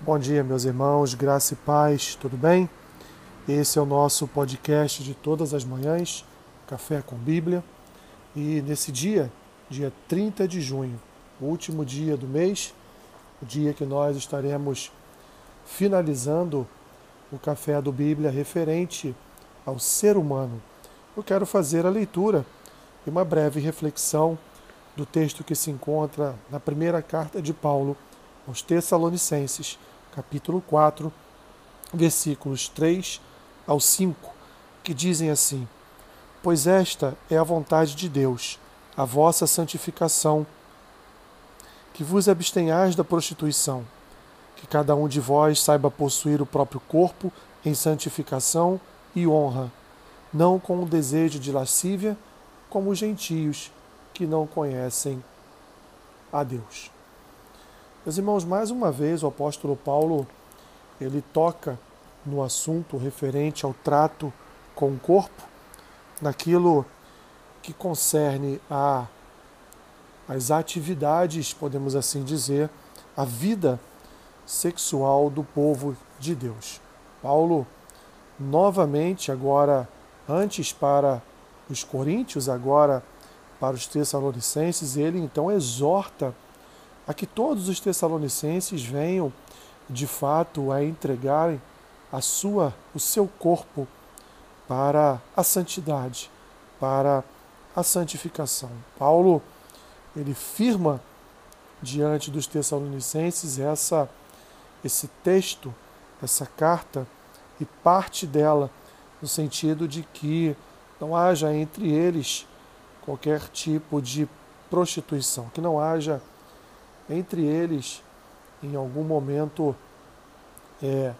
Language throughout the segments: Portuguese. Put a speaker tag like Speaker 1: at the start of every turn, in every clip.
Speaker 1: Bom dia, meus irmãos, graça e paz, tudo bem? Esse é o nosso podcast de todas as manhãs, Café com Bíblia. E nesse dia, dia 30 de junho, o último dia do mês, o dia que nós estaremos finalizando o Café do Bíblia referente ao ser humano, eu quero fazer a leitura e uma breve reflexão do texto que se encontra na primeira carta de Paulo aos Tessalonicenses capítulo 4, versículos 3 ao 5, que dizem assim: Pois esta é a vontade de Deus, a vossa santificação, que vos abstenhais da prostituição, que cada um de vós saiba possuir o próprio corpo em santificação e honra, não com o desejo de lascívia, como os gentios que não conhecem a Deus. Meus irmãos, mais uma vez o apóstolo Paulo ele toca no assunto referente ao trato com o corpo, naquilo que concerne a as atividades, podemos assim dizer, a vida sexual do povo de Deus. Paulo novamente agora antes para os coríntios, agora para os tessalonicenses, ele então exorta a que todos os tessalonicenses venham de fato a entregarem a sua o seu corpo para a santidade, para a santificação. Paulo ele firma diante dos tessalonicenses essa esse texto, essa carta e parte dela no sentido de que não haja entre eles qualquer tipo de prostituição, que não haja entre eles, em algum momento, é,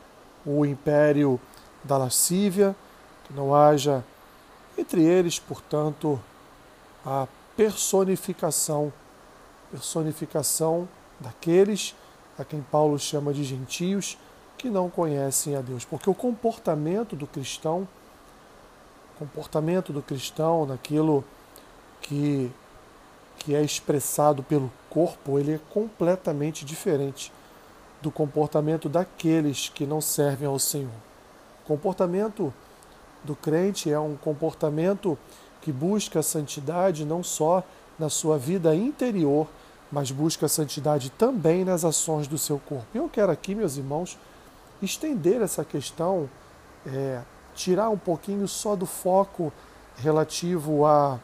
Speaker 1: o império da lascívia, que não haja. Entre eles, portanto, a personificação, personificação daqueles a quem Paulo chama de gentios que não conhecem a Deus, porque o comportamento do cristão, comportamento do cristão naquilo que que é expressado pelo corpo, ele é completamente diferente do comportamento daqueles que não servem ao Senhor. O comportamento do crente é um comportamento que busca a santidade não só na sua vida interior, mas busca a santidade também nas ações do seu corpo. Eu quero aqui, meus irmãos, estender essa questão, é, tirar um pouquinho só do foco relativo a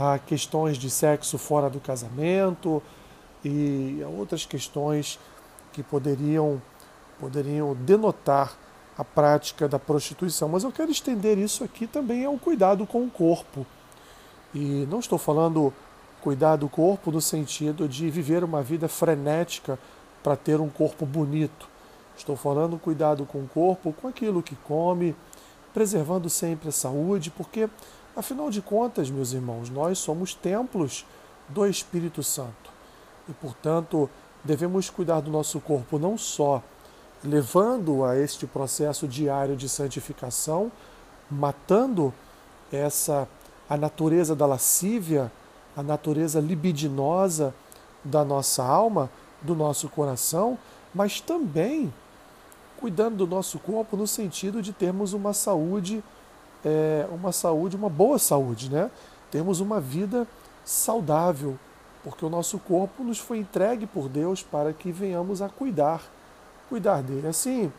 Speaker 1: a questões de sexo fora do casamento e a outras questões que poderiam, poderiam denotar a prática da prostituição. Mas eu quero estender isso aqui também ao cuidado com o corpo. E não estou falando cuidar do corpo no sentido de viver uma vida frenética para ter um corpo bonito. Estou falando cuidado com o corpo, com aquilo que come, preservando sempre a saúde, porque Afinal de contas, meus irmãos, nós somos templos do Espírito Santo. E, portanto, devemos cuidar do nosso corpo não só levando a este processo diário de santificação, matando essa a natureza da lascívia, a natureza libidinosa da nossa alma, do nosso coração, mas também cuidando do nosso corpo no sentido de termos uma saúde é, uma saúde, uma boa saúde, né? Termos uma vida saudável, porque o nosso corpo nos foi entregue por Deus para que venhamos a cuidar, cuidar dele. Assim,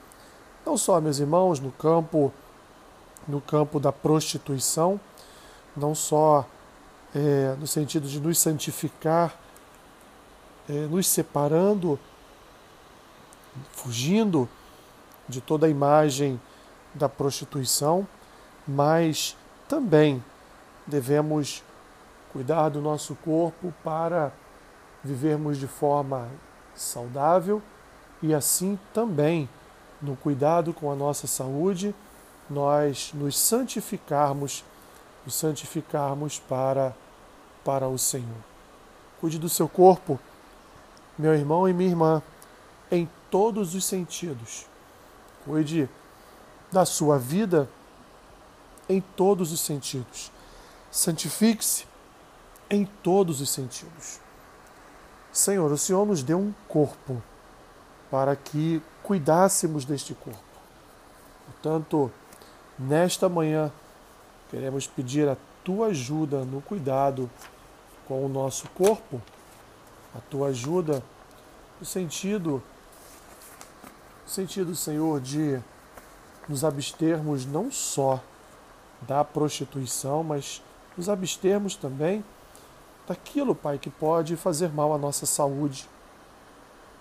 Speaker 1: não só, meus irmãos, no campo, no campo da prostituição, não só é, no sentido de nos santificar, é, nos separando, fugindo de toda a imagem da prostituição, mas também devemos cuidar do nosso corpo para vivermos de forma saudável e assim também no cuidado com a nossa saúde nós nos santificarmos, nos santificarmos para para o Senhor. Cuide do seu corpo, meu irmão e minha irmã, em todos os sentidos. Cuide da sua vida em todos os sentidos. Santifique-se em todos os sentidos. Senhor, o Senhor nos deu um corpo. para que cuidássemos deste corpo. Portanto, nesta manhã, queremos pedir a tua ajuda no cuidado com o nosso corpo, a tua ajuda no sentido, no sentido, Senhor, de nos abstermos não só da prostituição, mas nos abstermos também daquilo, Pai, que pode fazer mal à nossa saúde.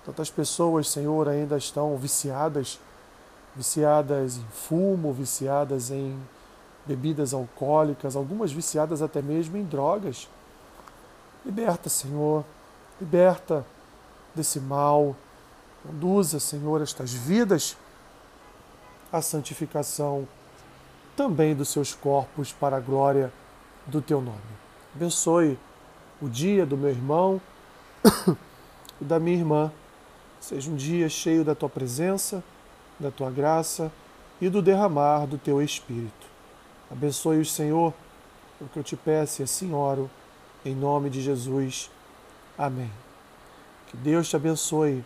Speaker 1: Tantas pessoas, Senhor, ainda estão viciadas, viciadas em fumo, viciadas em bebidas alcoólicas, algumas viciadas até mesmo em drogas. Liberta, Senhor, liberta desse mal. Conduza, Senhor, estas vidas à santificação também dos seus corpos para a glória do teu nome. Abençoe o dia do meu irmão e da minha irmã. Seja um dia cheio da tua presença, da tua graça e do derramar do teu espírito. Abençoe o Senhor, o que eu te peço e assim oro, em nome de Jesus. Amém. Que Deus te abençoe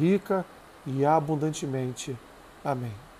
Speaker 1: rica e abundantemente. Amém.